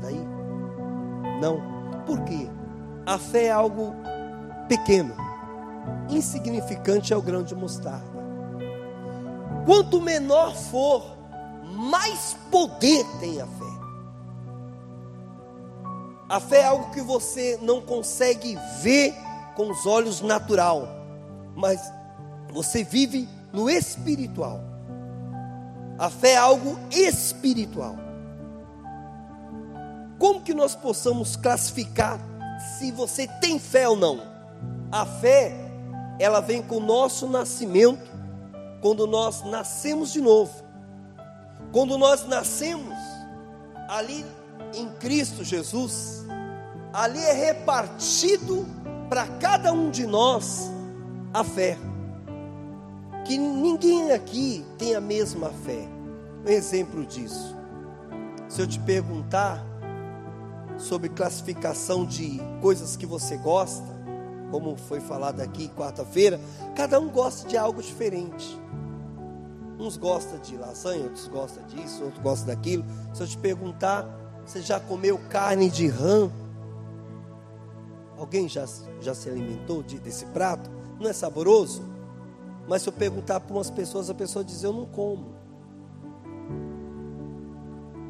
daí? Não. Por quê? A fé é algo pequeno, insignificante é o grão de mostarda. Quanto menor for, mais poder tem a fé. A fé é algo que você não consegue ver com os olhos natural, mas você vive no espiritual. A fé é algo espiritual. Como que nós possamos classificar se você tem fé ou não? A fé, ela vem com o nosso nascimento, quando nós nascemos de novo. Quando nós nascemos ali em Cristo Jesus, ali é repartido para cada um de nós a fé. Que ninguém aqui tem a mesma fé. Um exemplo disso. Se eu te perguntar sobre classificação de coisas que você gosta, como foi falado aqui quarta-feira, cada um gosta de algo diferente. Uns gostam de lasanha, outros gostam disso, outros gostam daquilo. Se eu te perguntar, você já comeu carne de rã? Alguém já, já se alimentou de, desse prato? Não é saboroso? Mas se eu perguntar para umas pessoas, a pessoa diz: Eu não como.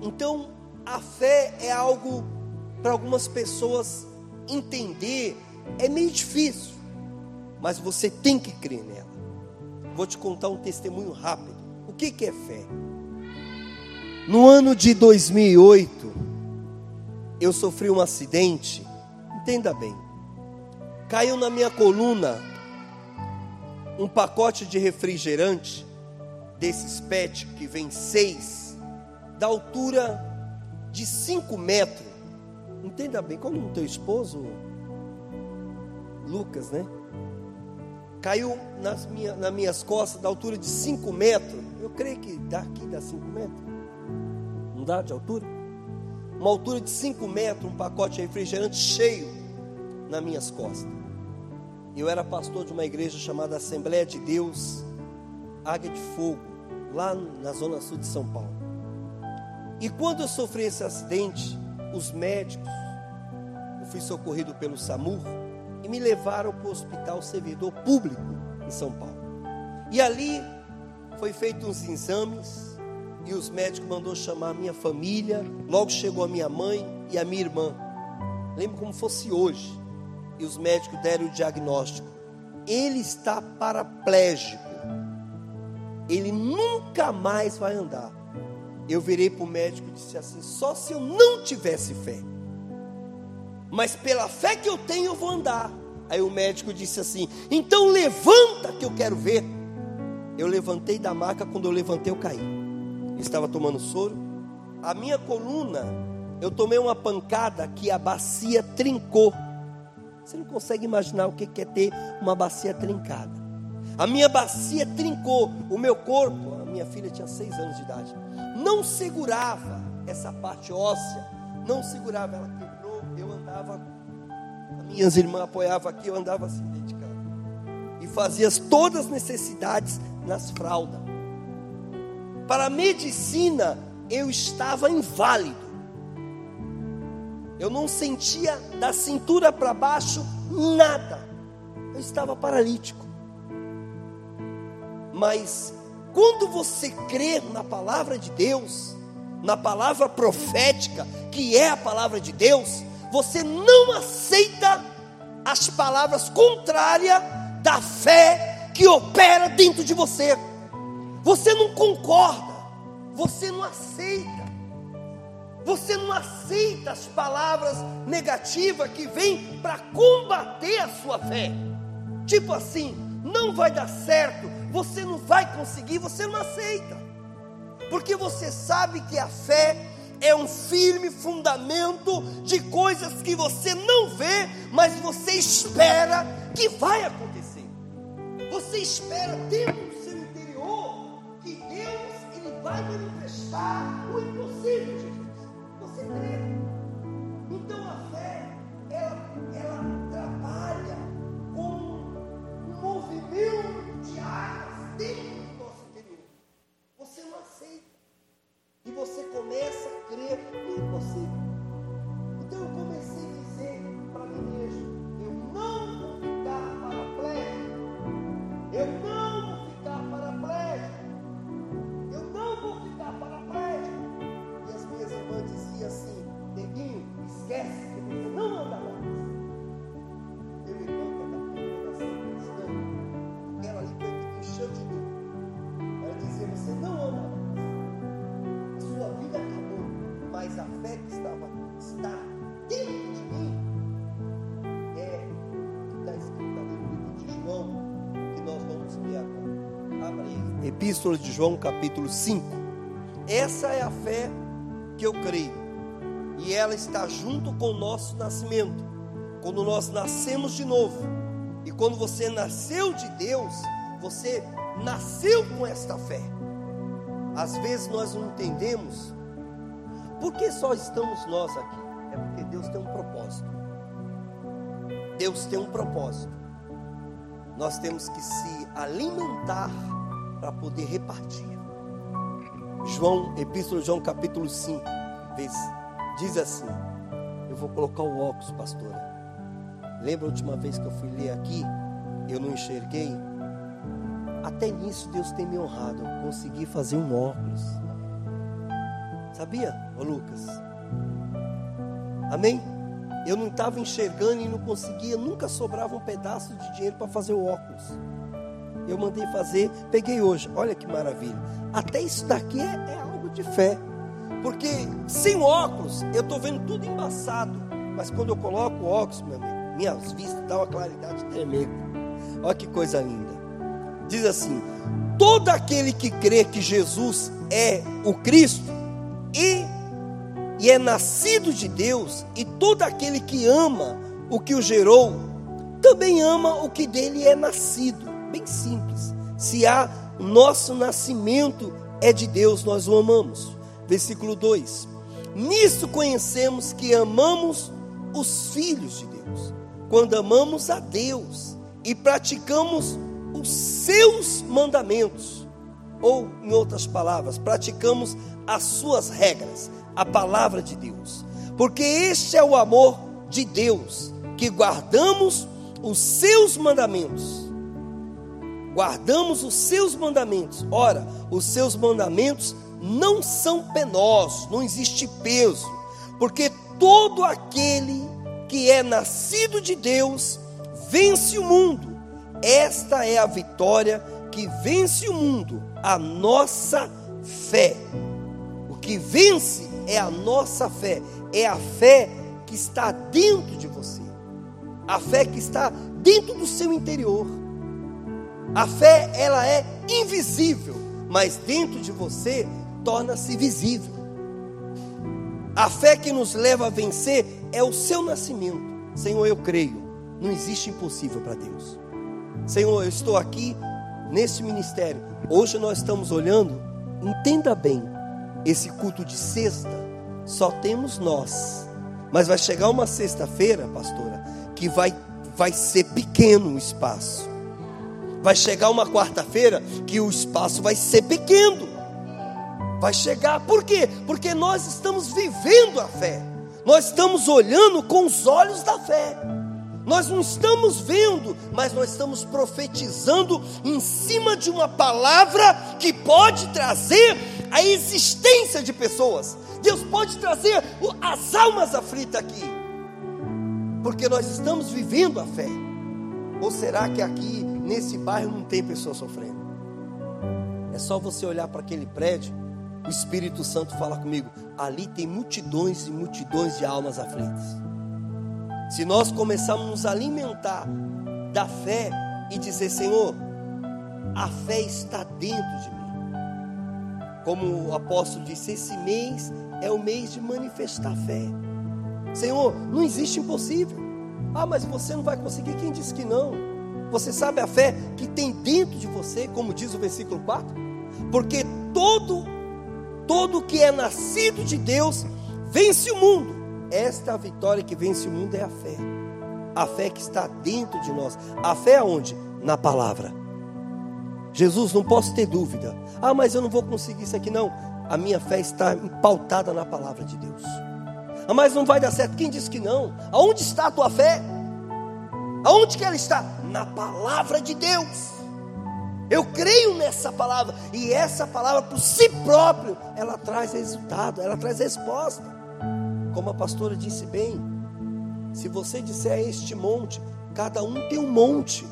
Então, a fé é algo para algumas pessoas entender, é meio difícil, mas você tem que crer nela. Vou te contar um testemunho rápido. O que, que é fé? No ano de 2008, eu sofri um acidente, entenda bem, caiu na minha coluna um pacote de refrigerante, desses PET que vem seis, da altura de 5 metros. Entenda bem, como o teu esposo, Lucas, né? Caiu nas, minha, nas minhas costas da altura de 5 metros. Eu creio que daqui dá 5 metros. Não dá de altura? Uma altura de 5 metros, um pacote de refrigerante cheio nas minhas costas. Eu era pastor de uma igreja chamada Assembleia de Deus, Águia de Fogo, lá na zona sul de São Paulo. E quando eu sofri esse acidente, os médicos, eu fui socorrido pelo SAMUR e me levaram para o Hospital Servidor Público em São Paulo. E ali foi feito uns exames e os médicos mandou chamar a minha família. Logo chegou a minha mãe e a minha irmã. Lembro como fosse hoje e os médicos deram o diagnóstico. Ele está paraplégico. Ele nunca mais vai andar. Eu virei para o médico e disse assim: só se eu não tivesse fé. Mas pela fé que eu tenho, eu vou andar. Aí o médico disse assim: então levanta que eu quero ver. Eu levantei da maca, quando eu levantei, eu caí. Estava tomando soro. A minha coluna, eu tomei uma pancada que a bacia trincou. Você não consegue imaginar o que é ter uma bacia trincada. A minha bacia trincou, o meu corpo, a minha filha tinha seis anos de idade, não segurava essa parte óssea, não segurava, ela quebrou, eu andava, minhas irmãs apoiavam aqui, eu andava assim dentro de casa. E fazia todas as necessidades nas fraldas. Para a medicina, eu estava inválido. Eu não sentia da cintura para baixo nada. Eu estava paralítico. Mas quando você crê na palavra de Deus, na palavra profética, que é a palavra de Deus, você não aceita as palavras contrárias da fé que opera dentro de você. Você não concorda, você não aceita. Você não aceita as palavras negativas que vêm para combater a sua fé. Tipo assim, não vai dar certo, você não vai conseguir, você não aceita. Porque você sabe que a fé é um firme fundamento de coisas que você não vê, mas você espera que vai acontecer. Você espera dentro do seu interior que Deus ele vai manifestar o impossível crê. Esquece que você não anda mais. Que é da congregação cristã, aquela ali que encheu de mim. Ela dizia: Você não anda mais. A sua vida acabou, mas a fé que estava, está dentro de mim é que está escrito ali no livro de João, que nós vamos ler agora. Epístola de João, capítulo 5. Essa é a fé que eu creio. Ela está junto com o nosso nascimento. Quando nós nascemos de novo. E quando você nasceu de Deus, você nasceu com esta fé. Às vezes nós não entendemos por que só estamos nós aqui. É porque Deus tem um propósito. Deus tem um propósito. Nós temos que se alimentar para poder repartir. João, Epístola de João, capítulo 5, diz assim: Eu vou colocar o óculos, pastora. Lembra a última vez que eu fui ler aqui? Eu não enxerguei. Até nisso Deus tem me honrado. Eu consegui fazer um óculos. Sabia, ô Lucas? Amém? Eu não estava enxergando e não conseguia, nunca sobrava um pedaço de dinheiro para fazer o óculos. Eu mandei fazer, peguei hoje. Olha que maravilha. Até isso daqui é, é algo de fé. Porque sem óculos, eu estou vendo tudo embaçado. Mas quando eu coloco o óculos, meu amigo, minhas vistas dão uma claridade tremenda. Olha que coisa linda. Diz assim: todo aquele que crê que Jesus é o Cristo e, e é nascido de Deus, e todo aquele que ama o que o gerou, também ama o que dele é nascido. Bem simples. Se há nosso nascimento é de Deus, nós o amamos. Versículo 2: Nisso conhecemos que amamos os filhos de Deus, quando amamos a Deus e praticamos os seus mandamentos, ou, em outras palavras, praticamos as suas regras, a palavra de Deus, porque este é o amor de Deus, que guardamos os seus mandamentos. Guardamos os seus mandamentos. Ora, os seus mandamentos não são penosos, não existe peso, porque todo aquele que é nascido de Deus vence o mundo. Esta é a vitória que vence o mundo, a nossa fé. O que vence é a nossa fé, é a fé que está dentro de você, a fé que está dentro do seu interior. A fé, ela é invisível, mas dentro de você torna-se visível. A fé que nos leva a vencer é o seu nascimento. Senhor, eu creio, não existe impossível para Deus. Senhor, eu estou aqui nesse ministério. Hoje nós estamos olhando, entenda bem, esse culto de sexta, só temos nós. Mas vai chegar uma sexta-feira, pastora, que vai, vai ser pequeno o espaço. Vai chegar uma quarta-feira que o espaço vai ser pequeno. Vai chegar, por quê? Porque nós estamos vivendo a fé. Nós estamos olhando com os olhos da fé. Nós não estamos vendo, mas nós estamos profetizando em cima de uma palavra que pode trazer a existência de pessoas. Deus pode trazer as almas aflitas aqui, porque nós estamos vivendo a fé. Ou será que aqui nesse bairro não tem pessoa sofrendo. É só você olhar para aquele prédio, o Espírito Santo fala comigo, ali tem multidões e multidões de almas aflitas. Se nós começarmos a nos alimentar da fé e dizer, Senhor, a fé está dentro de mim. Como o apóstolo disse, esse mês é o mês de manifestar fé. Senhor, não existe impossível. Ah, mas você não vai conseguir. Quem disse que não? Você sabe a fé que tem dentro de você, como diz o versículo 4? Porque todo todo que é nascido de Deus vence o mundo. Esta vitória que vence o mundo é a fé. A fé que está dentro de nós. A fé aonde? Na palavra. Jesus, não posso ter dúvida. Ah, mas eu não vou conseguir isso aqui não. A minha fé está pautada na palavra de Deus. Ah, mas não vai dar certo. Quem disse que não? Aonde está a tua fé? Aonde que ela está? Na palavra de Deus. Eu creio nessa palavra e essa palavra por si próprio, ela traz resultado, ela traz resposta. Como a pastora disse bem, se você disser a este monte, cada um tem um monte.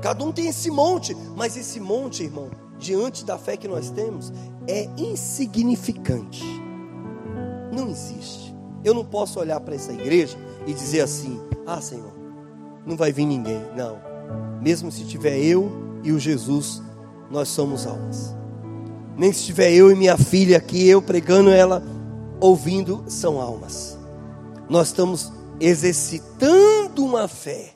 Cada um tem esse monte, mas esse monte, irmão, diante da fé que nós temos, é insignificante. Não existe. Eu não posso olhar para essa igreja e dizer assim: Ah, Senhor, não vai vir ninguém. Não. Mesmo se tiver eu e o Jesus, nós somos almas. Nem se tiver eu e minha filha aqui, eu pregando ela, ouvindo, são almas. Nós estamos exercitando uma fé.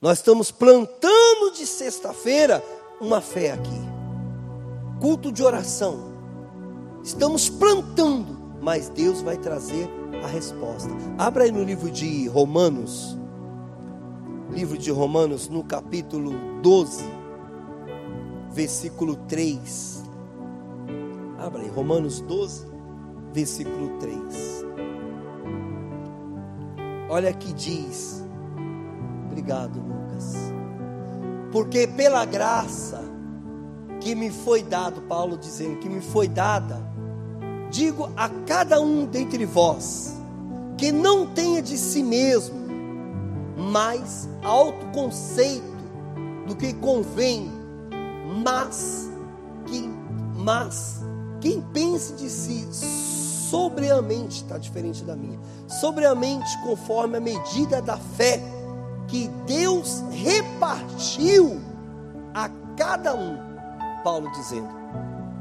Nós estamos plantando de sexta-feira uma fé aqui. Culto de oração. Estamos plantando, mas Deus vai trazer a resposta. Abra aí no livro de Romanos. Livro de Romanos, no capítulo 12, versículo 3. Abra aí, Romanos 12, versículo 3. Olha que diz. Obrigado, Lucas. Porque pela graça que me foi dado, Paulo dizendo que me foi dada, digo a cada um dentre vós que não tenha de si mesmo mais autoconceito do que convém, mas que mas quem pense de si sobriamente está diferente da minha sobriamente conforme a medida da fé que Deus repartiu a cada um. Paulo dizendo: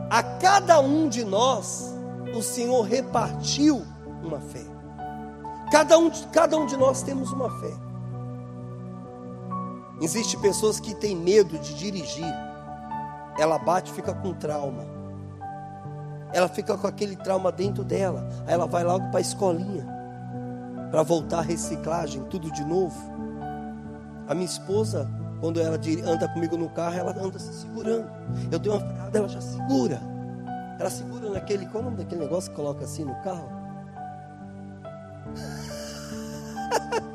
a cada um de nós, o Senhor repartiu uma fé. Cada um, cada um de nós temos uma fé. Existem pessoas que têm medo de dirigir. Ela bate e fica com trauma. Ela fica com aquele trauma dentro dela. Aí ela vai logo para a escolinha para voltar a reciclagem, tudo de novo. A minha esposa, quando ela anda comigo no carro, ela anda se segurando. Eu tenho uma freada, ela já segura. Ela segura naquele, qual é o nome daquele negócio que coloca assim no carro?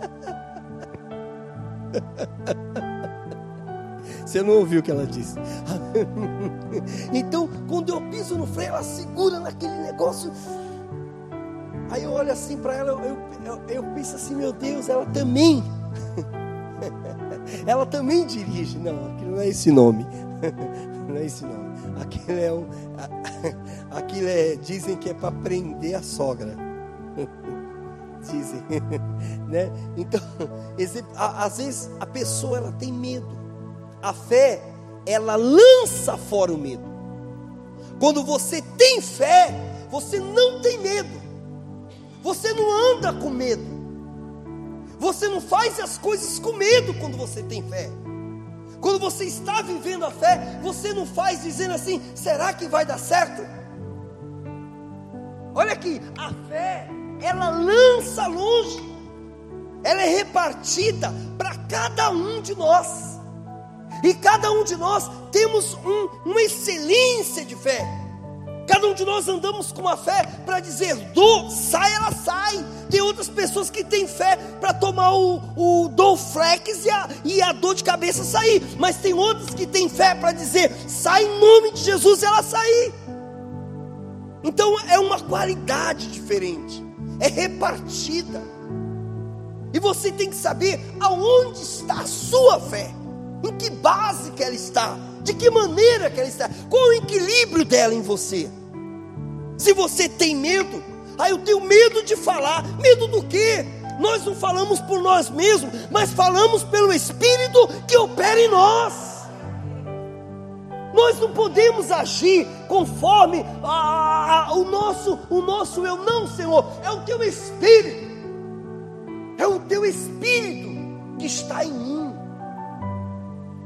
Você não ouviu o que ela disse. então, quando eu piso no freio, ela segura naquele negócio Aí eu olho assim para ela, eu, eu, eu, penso assim, meu Deus, ela também. ela também dirige. Não, aquilo não é esse nome. não é esse nome. Aquilo é um. Aquilo é. Dizem que é para prender a sogra. Dizem. Né? Então, às vezes a pessoa ela tem medo. A fé, ela lança fora o medo. Quando você tem fé, você não tem medo. Você não anda com medo. Você não faz as coisas com medo quando você tem fé. Quando você está vivendo a fé, você não faz dizendo assim: será que vai dar certo? Olha aqui, a fé, ela lança longe, ela é repartida para cada um de nós, e cada um de nós temos um, uma excelência de fé. Cada um de nós andamos com uma fé para dizer do, sai, ela sai. Tem outras pessoas que têm fé para tomar o, o Dolflex e a, e a dor de cabeça sair. Mas tem outras que têm fé para dizer, sai em nome de Jesus ela sair. Então é uma qualidade diferente, é repartida. E você tem que saber aonde está a sua fé, em que base que ela está. De que maneira que ela está? Qual o equilíbrio dela em você? Se você tem medo, aí ah, eu tenho medo de falar. Medo do quê? Nós não falamos por nós mesmos, mas falamos pelo Espírito que opera em nós. Nós não podemos agir conforme a, a, o nosso o nosso eu não, Senhor. É o teu Espírito. É o teu Espírito que está em mim.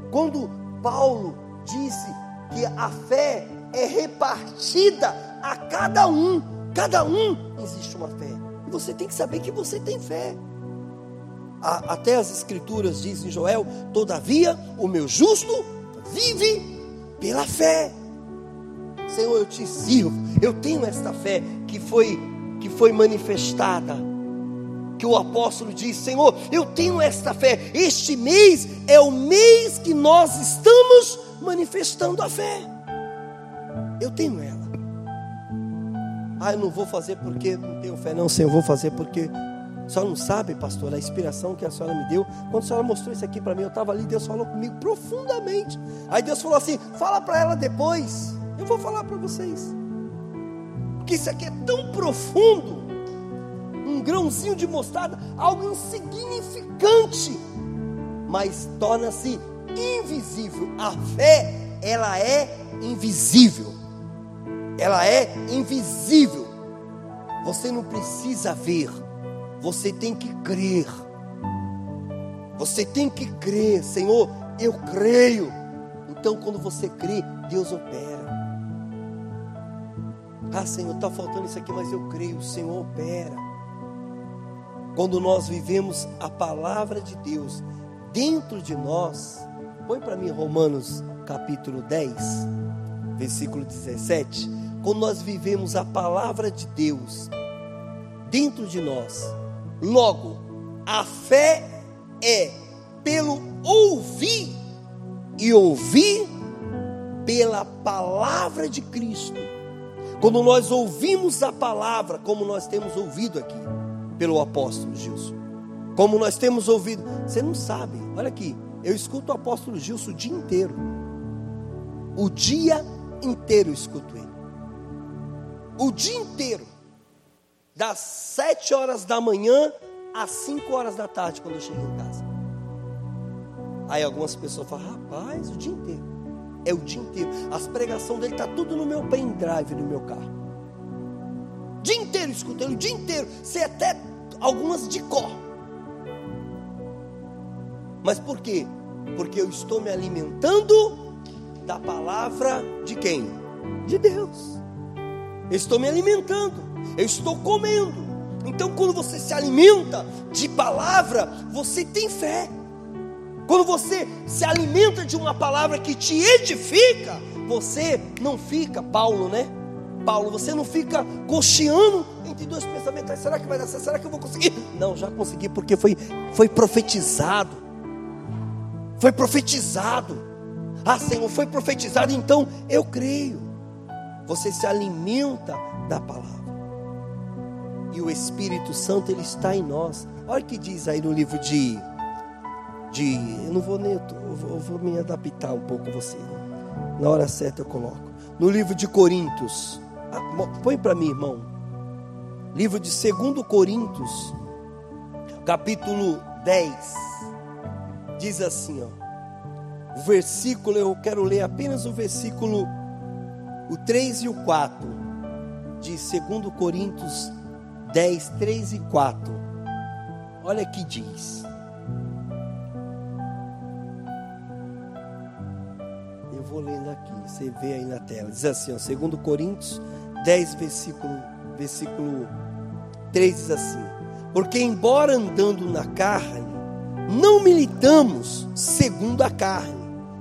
Quando Paulo disse que a fé é repartida a cada um. Cada um existe uma fé. E você tem que saber que você tem fé. Até as escrituras dizem Joel: Todavia o meu justo vive pela fé. Senhor, eu te sirvo. Eu tenho esta fé que foi que foi manifestada. Que o apóstolo diz: Senhor, eu tenho esta fé. Este mês é o mês que nós estamos manifestando a fé. Eu tenho ela. Ah, eu não vou fazer porque não tenho fé, não, Senhor, eu vou fazer porque. A senhora não sabe, pastor, a inspiração que a senhora me deu. Quando a senhora mostrou isso aqui para mim, eu estava ali, Deus falou comigo profundamente. Aí Deus falou assim: fala para ela depois. Eu vou falar para vocês. Porque isso aqui é tão profundo. Um grãozinho de mostarda, algo insignificante, mas torna-se invisível. A fé, ela é invisível. Ela é invisível. Você não precisa ver, você tem que crer. Você tem que crer, Senhor, eu creio. Então, quando você crê, Deus opera. Ah, Senhor, está faltando isso aqui, mas eu creio, o Senhor opera. Quando nós vivemos a palavra de Deus dentro de nós, põe para mim Romanos capítulo 10, versículo 17. Quando nós vivemos a palavra de Deus dentro de nós, logo, a fé é pelo ouvir e ouvir pela palavra de Cristo. Quando nós ouvimos a palavra, como nós temos ouvido aqui, pelo apóstolo Gilson, como nós temos ouvido, você não sabe, olha aqui, eu escuto o apóstolo Gilson o dia inteiro, o dia inteiro eu escuto ele, o dia inteiro, das sete horas da manhã às cinco horas da tarde, quando eu chego em casa. Aí algumas pessoas falam, rapaz, o dia inteiro é o dia inteiro. As pregações dele tá tudo no meu pendrive no meu carro. O dia inteiro escutando, o dia inteiro. Sei até algumas de cor. Mas por quê? Porque eu estou me alimentando da palavra de quem? De Deus. Eu estou me alimentando. Eu estou comendo. Então, quando você se alimenta de palavra, você tem fé. Quando você se alimenta de uma palavra que te edifica, você não fica, Paulo, né? Paulo, você não fica cocheando entre dois pensamentos. Será que vai dar certo? Será que eu vou conseguir? Não, já consegui porque foi, foi profetizado. Foi profetizado. Ah, Senhor, foi profetizado, então eu creio. Você se alimenta da palavra. E o Espírito Santo, ele está em nós. Olha o que diz aí no livro de de. Eu não vou nem. Eu, vou, eu vou me adaptar um pouco a você. Na hora certa eu coloco. No livro de Coríntios. Ah, põe para mim, irmão. Livro de 2 Coríntios, capítulo 10. Diz assim, ó. O versículo, eu quero ler apenas o versículo o 3 e o 4 de 2 Coríntios 10, 3 e 4. Olha que diz. vou lendo aqui, você vê aí na tela. Diz assim, ó, 2 Coríntios 10, versículo, versículo 3 diz assim: Porque embora andando na carne, não militamos segundo a carne.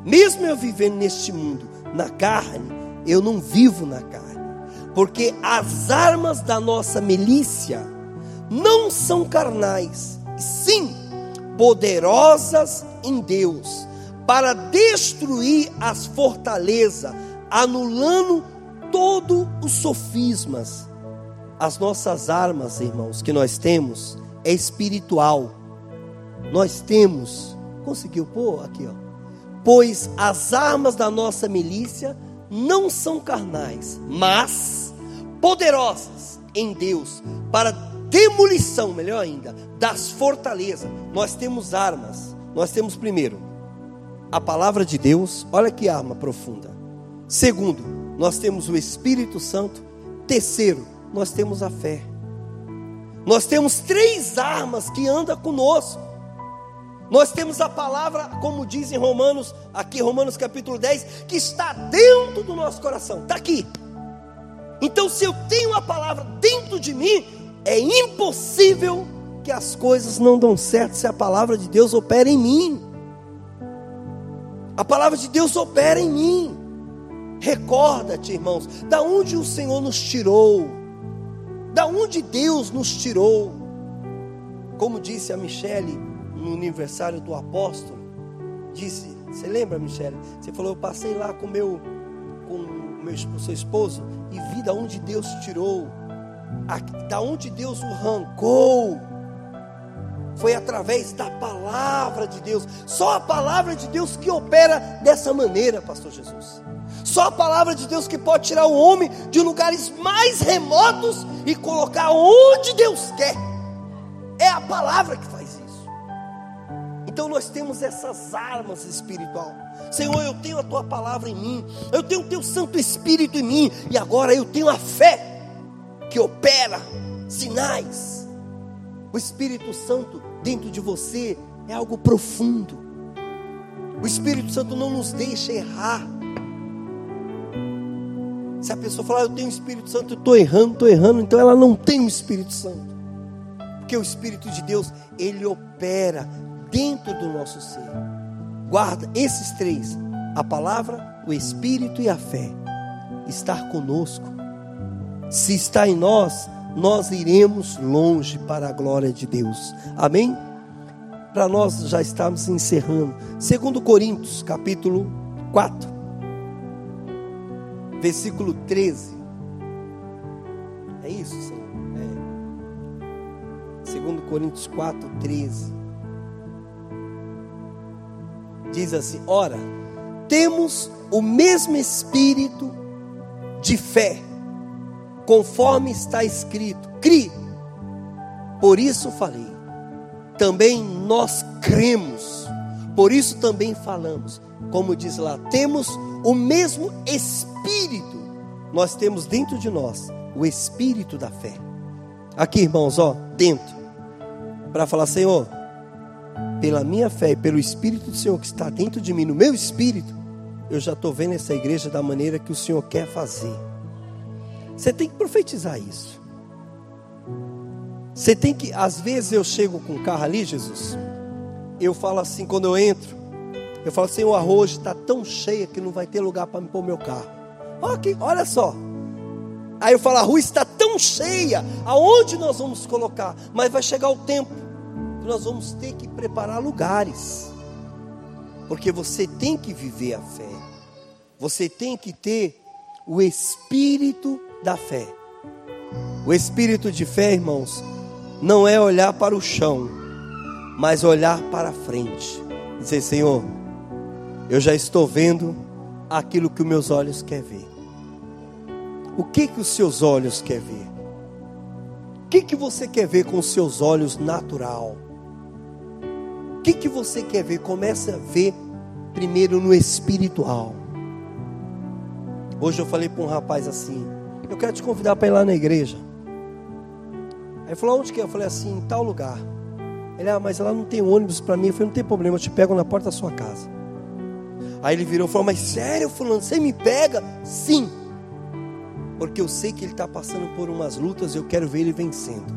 Mesmo eu vivendo neste mundo na carne, eu não vivo na carne. Porque as armas da nossa milícia não são carnais, sim poderosas em Deus para destruir as fortalezas, anulando todos os sofismas. As nossas armas, irmãos, que nós temos é espiritual. Nós temos, conseguiu pôr aqui, ó. Pois as armas da nossa milícia não são carnais, mas poderosas em Deus para demolição, melhor ainda, das fortalezas. Nós temos armas. Nós temos primeiro a palavra de Deus, olha que arma profunda. Segundo, nós temos o Espírito Santo. Terceiro, nós temos a fé. Nós temos três armas que andam conosco. Nós temos a palavra, como diz em Romanos, aqui Romanos capítulo 10, que está dentro do nosso coração, está aqui. Então, se eu tenho a palavra dentro de mim, é impossível que as coisas não dão certo se a palavra de Deus opera em mim. A palavra de Deus opera em mim. Recorda-te, irmãos, da onde o Senhor nos tirou, da onde Deus nos tirou. Como disse a Michele no aniversário do apóstolo, disse, você lembra, Michele? Você falou, eu passei lá com meu com meu seu esposo e vi da onde Deus tirou. da onde Deus o arrancou, foi através da palavra de Deus. Só a palavra de Deus que opera dessa maneira, Pastor Jesus. Só a palavra de Deus que pode tirar o homem de lugares mais remotos e colocar onde Deus quer. É a palavra que faz isso. Então nós temos essas armas espiritual. Senhor, eu tenho a tua palavra em mim, eu tenho o teu Santo Espírito em mim, e agora eu tenho a fé que opera sinais. O Espírito Santo dentro de você é algo profundo. O Espírito Santo não nos deixa errar. Se a pessoa falar, eu tenho o Espírito Santo, eu estou errando, estou errando, então ela não tem o Espírito Santo. Porque o Espírito de Deus, ele opera dentro do nosso ser. Guarda esses três: a palavra, o Espírito e a fé. Estar conosco. Se está em nós, nós iremos longe para a glória de Deus. Amém? Para nós já estamos encerrando. Segundo Coríntios, capítulo 4, versículo 13. É isso, Senhor? É. Segundo Coríntios 4, 13. Diz assim: Ora, temos o mesmo espírito de fé conforme está escrito: crie. Por isso falei. Também nós cremos, por isso também falamos. Como diz lá, temos o mesmo espírito. Nós temos dentro de nós o espírito da fé. Aqui, irmãos, ó, dentro. Para falar, Senhor, pela minha fé e pelo espírito do Senhor que está dentro de mim, no meu espírito, eu já estou vendo essa igreja da maneira que o Senhor quer fazer. Você tem que profetizar isso. Você tem que, às vezes eu chego com o carro ali, Jesus. Eu falo assim, quando eu entro, eu falo assim: o arroz está tão cheio que não vai ter lugar para me pôr meu carro. Olha, olha só. Aí eu falo: a rua está tão cheia, aonde nós vamos colocar? Mas vai chegar o tempo que nós vamos ter que preparar lugares, porque você tem que viver a fé, você tem que ter o espírito da fé. O espírito de fé, irmãos, não é olhar para o chão, mas olhar para frente. Dizer, Senhor, eu já estou vendo aquilo que os meus olhos querem ver. O que que os seus olhos querem ver? O que que você quer ver com os seus olhos natural? O que que você quer ver? Comece a ver primeiro no espiritual. Hoje eu falei para um rapaz assim: eu quero te convidar para ir lá na igreja. Aí ele falou, onde que é? Eu falei assim, em tal lugar. Ele, ah, mas lá não tem ônibus para mim. Eu falei, não tem problema, eu te pego na porta da sua casa. Aí ele virou e falou, mas sério, fulano, você me pega? Sim. Porque eu sei que ele está passando por umas lutas e eu quero ver ele vencendo.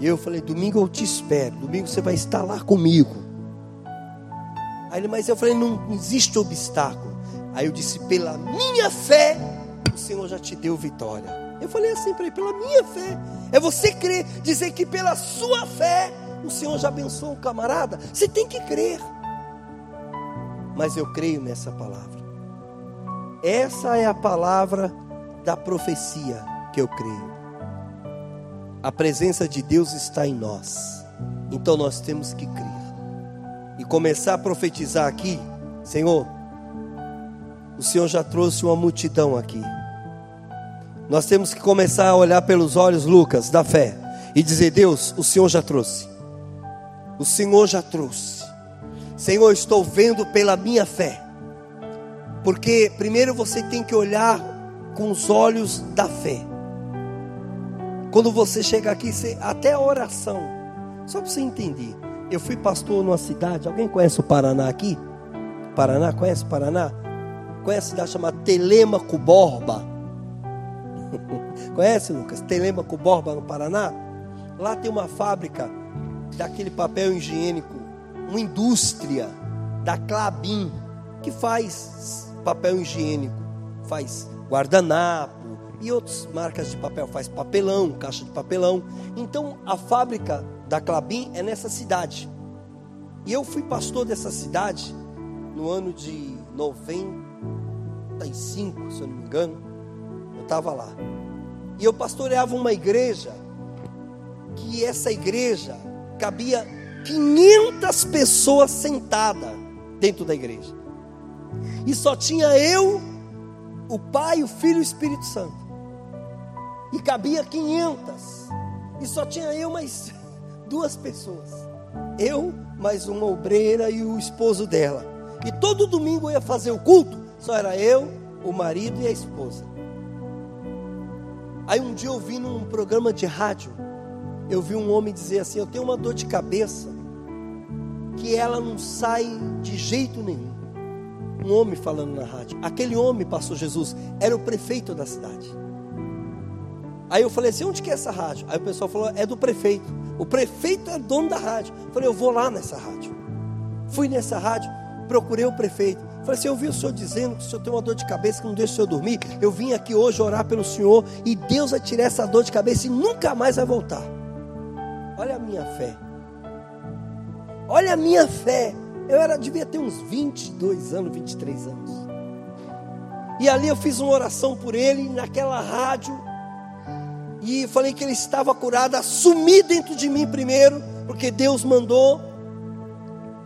E eu falei, domingo eu te espero, domingo você vai estar lá comigo. Aí ele, mas eu falei, não existe obstáculo. Aí eu disse, pela minha fé, o Senhor já te deu vitória. Eu falei assim para ele, pela minha fé. É você crer, dizer que pela sua fé o Senhor já abençoou um camarada. Você tem que crer. Mas eu creio nessa palavra. Essa é a palavra da profecia que eu creio. A presença de Deus está em nós. Então nós temos que crer. E começar a profetizar aqui, Senhor, o Senhor já trouxe uma multidão aqui. Nós temos que começar a olhar pelos olhos, Lucas, da fé, e dizer: Deus, o Senhor já trouxe. O Senhor já trouxe. Senhor, estou vendo pela minha fé. Porque primeiro você tem que olhar com os olhos da fé. Quando você chega aqui, você, até a oração, só para você entender. Eu fui pastor numa cidade, alguém conhece o Paraná aqui? Paraná, conhece Paraná? Conhece a cidade chamada Telemaco Borba? Conhece, Lucas? Telemaco Borba, no Paraná? Lá tem uma fábrica daquele papel higiênico, uma indústria da Clabin, que faz papel higiênico, faz guardanapo e outras marcas de papel, faz papelão, caixa de papelão. Então a fábrica da Clabin é nessa cidade. E eu fui pastor dessa cidade no ano de 95, se eu não me engano. Eu estava lá. E eu pastoreava uma igreja que essa igreja cabia 500 pessoas sentadas dentro da igreja. E só tinha eu, o Pai, o Filho e o Espírito Santo. E cabia 500. E só tinha eu mais duas pessoas. Eu, mais uma obreira e o esposo dela. E todo domingo eu ia fazer o culto, só era eu, o marido e a esposa. Aí um dia eu vi num programa de rádio, eu vi um homem dizer assim: Eu tenho uma dor de cabeça que ela não sai de jeito nenhum. Um homem falando na rádio. Aquele homem, pastor Jesus, era o prefeito da cidade. Aí eu falei assim: onde que é essa rádio? Aí o pessoal falou: é do prefeito. O prefeito é dono da rádio. Eu falei: eu vou lá nessa rádio. Fui nessa rádio, procurei o prefeito. Falei assim: eu vi o senhor dizendo que o senhor tem uma dor de cabeça que não deixa o senhor dormir. Eu vim aqui hoje orar pelo senhor e Deus vai tirar essa dor de cabeça e nunca mais vai voltar. Olha a minha fé. Olha a minha fé. Eu era, devia ter uns 22 anos, 23 anos. E ali eu fiz uma oração por ele naquela rádio. E falei que ele estava curado. Assumi dentro de mim primeiro, porque Deus mandou.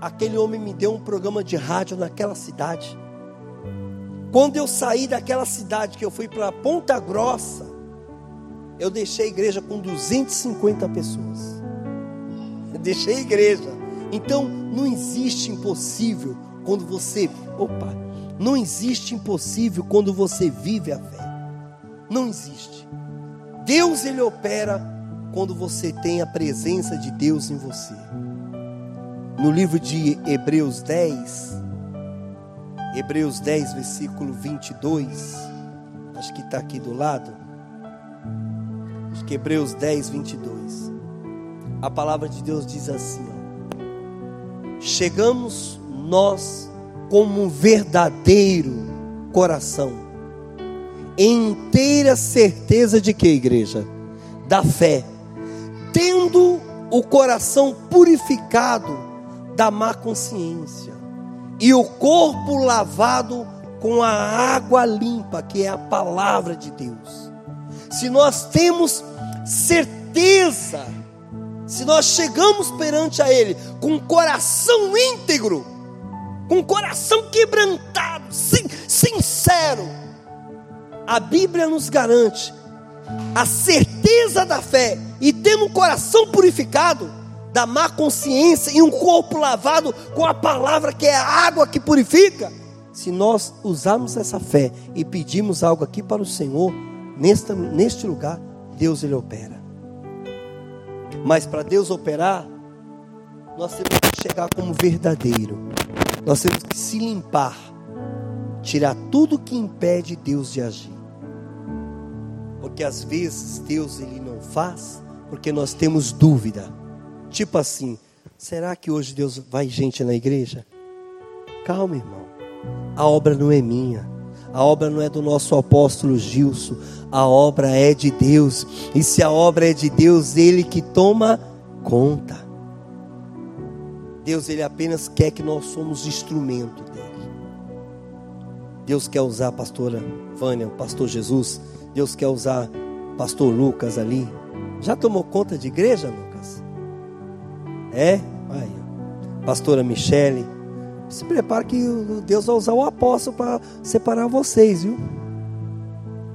Aquele homem me deu um programa de rádio naquela cidade. Quando eu saí daquela cidade, que eu fui para Ponta Grossa, eu deixei a igreja com 250 pessoas. Eu deixei a igreja. Então, não existe impossível quando você, opa, não existe impossível quando você vive a fé. Não existe. Deus ele opera quando você tem a presença de Deus em você. No livro de Hebreus 10, Hebreus 10, versículo 22, acho que está aqui do lado. Acho que Hebreus 10, 22. A palavra de Deus diz assim: ó, chegamos nós como um verdadeiro coração, em inteira certeza de que, igreja? Da fé, tendo o coração purificado da má consciência e o corpo lavado com a água limpa, que é a palavra de Deus. Se nós temos certeza se nós chegamos perante a Ele com um coração íntegro, com um coração quebrantado, sincero, a Bíblia nos garante a certeza da fé e tendo um coração purificado da má consciência e um corpo lavado com a palavra que é a água que purifica. Se nós usarmos essa fé e pedirmos algo aqui para o Senhor, neste, neste lugar, Deus ele opera. Mas para Deus operar, nós temos que chegar como verdadeiro. Nós temos que se limpar, tirar tudo que impede Deus de agir. Porque às vezes Deus ele não faz porque nós temos dúvida. Tipo assim, será que hoje Deus vai gente na igreja? Calma, irmão. A obra não é minha. A obra não é do nosso apóstolo Gilson, a obra é de Deus. E se a obra é de Deus, ele que toma conta. Deus ele apenas quer que nós somos instrumento dele. Deus quer usar a pastora Vânia, o pastor Jesus. Deus quer usar o pastor Lucas ali. Já tomou conta de igreja, Lucas? É? Aí, pastora Michele se prepara que Deus vai usar o apóstolo para separar vocês, viu?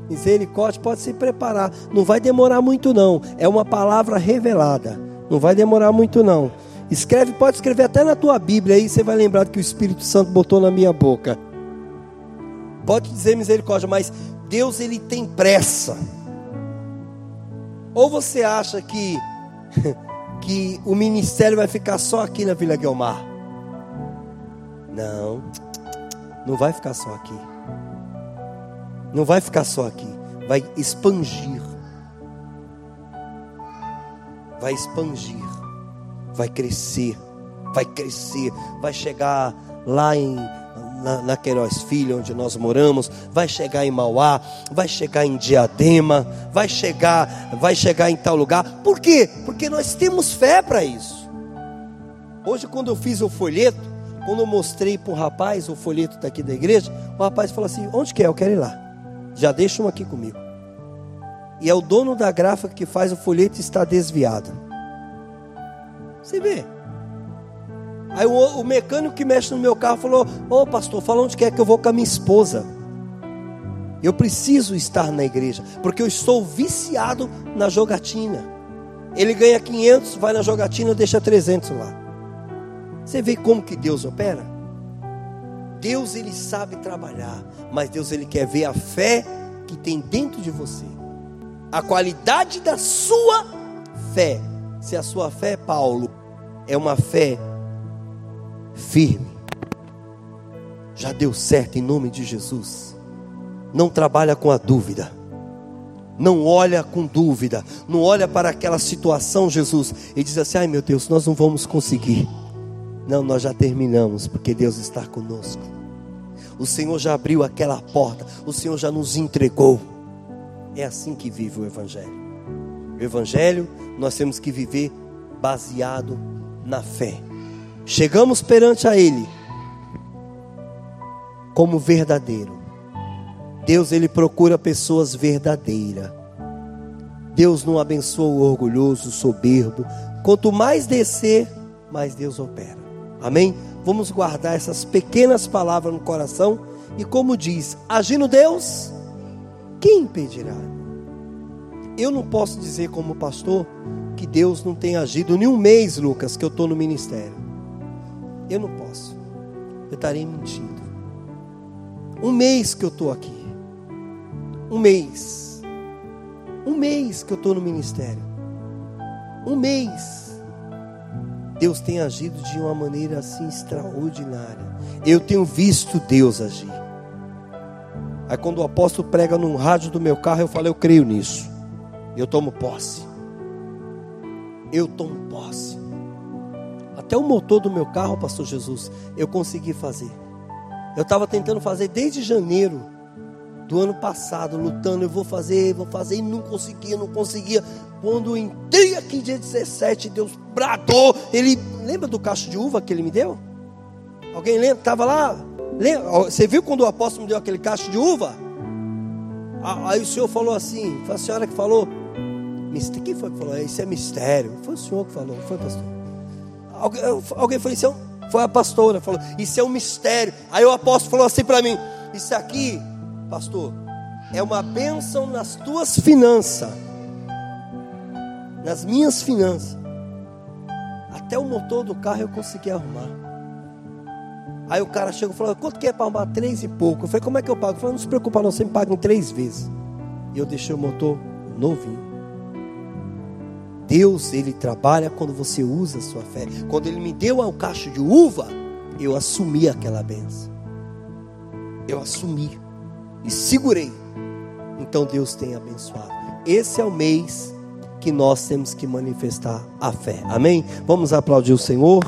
Misericórdia, pode se preparar. Não vai demorar muito, não. É uma palavra revelada. Não vai demorar muito, não. Escreve, pode escrever até na tua Bíblia aí, você vai lembrar que o Espírito Santo botou na minha boca. Pode dizer misericórdia, mas Deus ele tem pressa. Ou você acha que que o ministério vai ficar só aqui na Vila Guilmar? Não, não vai ficar só aqui. Não vai ficar só aqui. Vai expandir. Vai expandir. Vai crescer. Vai crescer. Vai chegar lá em na, na Queiroz Filho, onde nós moramos, vai chegar em Mauá, vai chegar em Diadema, vai chegar, vai chegar em tal lugar. Por quê? Porque nós temos fé para isso. Hoje, quando eu fiz o folheto, quando eu mostrei para o rapaz o folheto daqui da igreja, o rapaz falou assim: Onde quer? É? Eu quero ir lá. Já deixa um aqui comigo. e é o dono da gráfica que faz o folheto estar desviado. Você vê? Aí o, o, mecânico que mexe no meu carro falou: Ô oh, pastor, fala onde quer que eu vou com a minha esposa. Eu preciso estar na igreja, porque eu estou viciado na jogatina. Ele ganha 500, vai na jogatina, deixa 300 lá. Você vê como que Deus opera? Deus ele sabe trabalhar, mas Deus ele quer ver a fé que tem dentro de você. A qualidade da sua fé. Se a sua fé, Paulo, é uma fé firme. Já deu certo em nome de Jesus. Não trabalha com a dúvida. Não olha com dúvida, não olha para aquela situação, Jesus, e diz assim: ai meu Deus, nós não vamos conseguir. Não, nós já terminamos, porque Deus está conosco. O Senhor já abriu aquela porta, o Senhor já nos entregou. É assim que vive o Evangelho. O Evangelho nós temos que viver baseado na fé. Chegamos perante a Ele como verdadeiro. Deus ele procura pessoas verdadeiras. Deus não abençoa o orgulhoso, o soberbo. Quanto mais descer, mais Deus opera. Amém? Vamos guardar essas pequenas palavras no coração e como diz, agindo Deus, quem impedirá? Eu não posso dizer como pastor que Deus não tem agido nem um mês, Lucas, que eu estou no ministério. Eu não posso. Eu estarei mentindo. Um mês que eu estou aqui. Um mês. Um mês que eu estou no ministério. Um mês. Deus tem agido de uma maneira assim extraordinária. Eu tenho visto Deus agir. Aí quando o apóstolo prega num rádio do meu carro, eu falo, eu creio nisso. Eu tomo posse. Eu tomo posse. Até o motor do meu carro, pastor Jesus, eu consegui fazer. Eu estava tentando fazer desde janeiro do ano passado, lutando, eu vou fazer, vou fazer, e não conseguia, não conseguia. Quando entrei aqui dia 17, Deus bradou. Ele lembra do cacho de uva que ele me deu? Alguém lembra? Estava lá? Lembra? Você viu quando o apóstolo me deu aquele cacho de uva? Aí o senhor falou assim, foi a senhora que falou. Quem foi que falou? Isso é mistério. Foi o senhor que falou, foi pastor. Alguém, alguém falou, isso é foi a pastora, falou, isso é um mistério. Aí o apóstolo falou assim para mim: Isso aqui pastor, é uma bênção nas tuas finanças, nas minhas finanças. Até o motor do carro eu consegui arrumar. Aí o cara chegou e falou: quanto que é para arrumar? Três e pouco. Eu falei: como é que eu pago? Eu falei: não se preocupa, não, você me paga em três vezes. E eu deixei o motor novinho. Deus, Ele trabalha quando você usa a sua fé. Quando Ele me deu o cacho de uva, eu assumi aquela benção. Eu assumi e segurei. Então Deus tem abençoado. Esse é o mês que nós temos que manifestar a fé. Amém? Vamos aplaudir o Senhor.